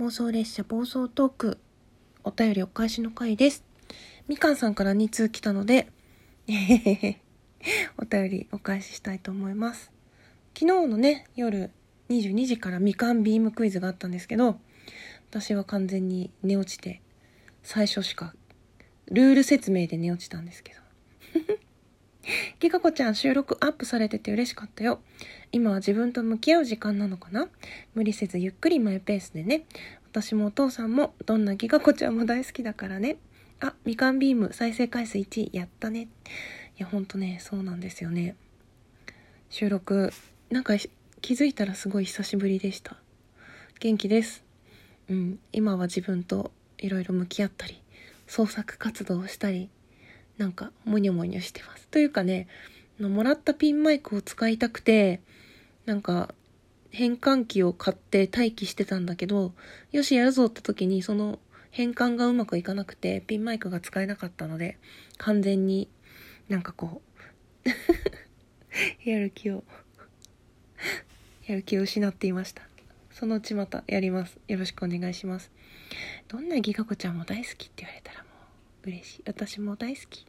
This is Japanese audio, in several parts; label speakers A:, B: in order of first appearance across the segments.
A: 妄想列車暴走トーク。お便りお返しの回です。みかんさんから2通来たので お便りお返ししたいと思います。昨日のね夜22時からみかんビームクイズがあったんですけど私は完全に寝落ちて最初しかルール説明で寝落ちたんですけど。ギガ子ちゃん収録アップされてて嬉しかったよ。今は自分と向き合う時間なのかな？無理せずゆっくりマイペースでね。私もお父さんもどんなギガ子ちゃんも大好きだからね。あ、みかんビーム再生回数1位やったね。いや、ほんとね、そうなんですよね。収録、なんか気づいたらすごい久しぶりでした。元気です。うん、今は自分といろいろ向き合ったり、創作活動をしたり、なんかモニョモニョしてます。というかね、もらったピンマイクを使いたくて、なんか変換器を買って待機してたんだけど、よしやるぞって時にその変換がうまくいかなくてピンマイクが使えなかったので、完全になんかこう やる気をやる気を失っていました。そのうちまたやります。よろしくお願いします。どんなギガ子ちゃんも大好きって言われたら嬉しい。私も大好き。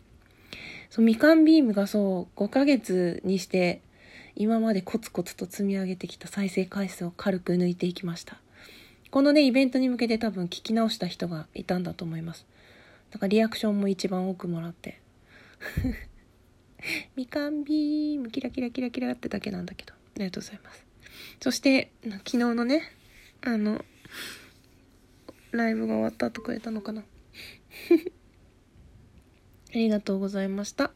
A: そう、みかんビームがそう、5ヶ月にして、今までコツコツと積み上げてきた再生回数を軽く抜いていきました。このね、イベントに向けて多分聞き直した人がいたんだと思います。だからリアクションも一番多くもらって。みかんビーム、キラキラキラキラってだけなんだけど、ありがとうございます。そして、昨日のね、あの、ライブが終わった後くれたのかなありがとうございました。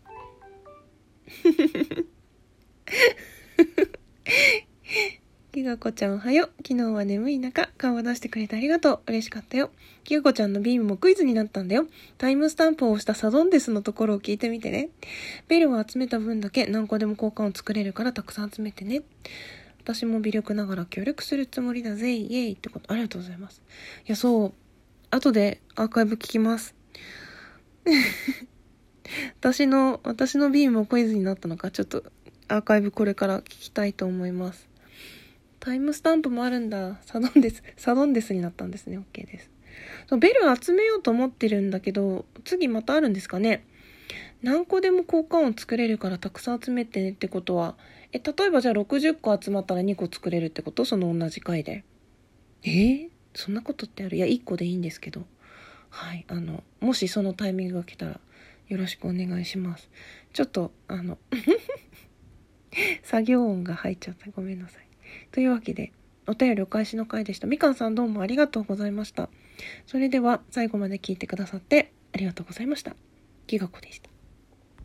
A: きがこちゃんおはよう。昨日は眠い中、顔を出してくれてありがとう。嬉しかったよ。きがこちゃんのビームもクイズになったんだよ。タイムスタンプを押したサドンデスのところを聞いてみてね。ベルを集めた分だけ何個でも交換を作れるからたくさん集めてね。私も微力ながら協力するつもりだぜ。イエイってこと。ありがとうございます。いや、そう。後でアーカイブ聞きます。私の、私のビームもクイズになったのか、ちょっとアーカイブこれから聞きたいと思います。タイムスタンプもあるんだ。サドンデス、サドンデスになったんですね。OK です。そベル集めようと思ってるんだけど、次またあるんですかね何個でも交換を作れるからたくさん集めてねってことは、え、例えばじゃあ60個集まったら2個作れるってこと？その同じ回で。えー、そんなことってある？いや、1個でいいんですけど。はい。あの、もしそのタイミングが来たら、よろしくお願いします。ちょっと、あの 作業音が入っちゃった。ごめんなさい。というわけで、お便りお返しの回でした。みかんさんどうもありがとうございました。それでは、最後まで聞いてくださってありがとうございました。きがこでした。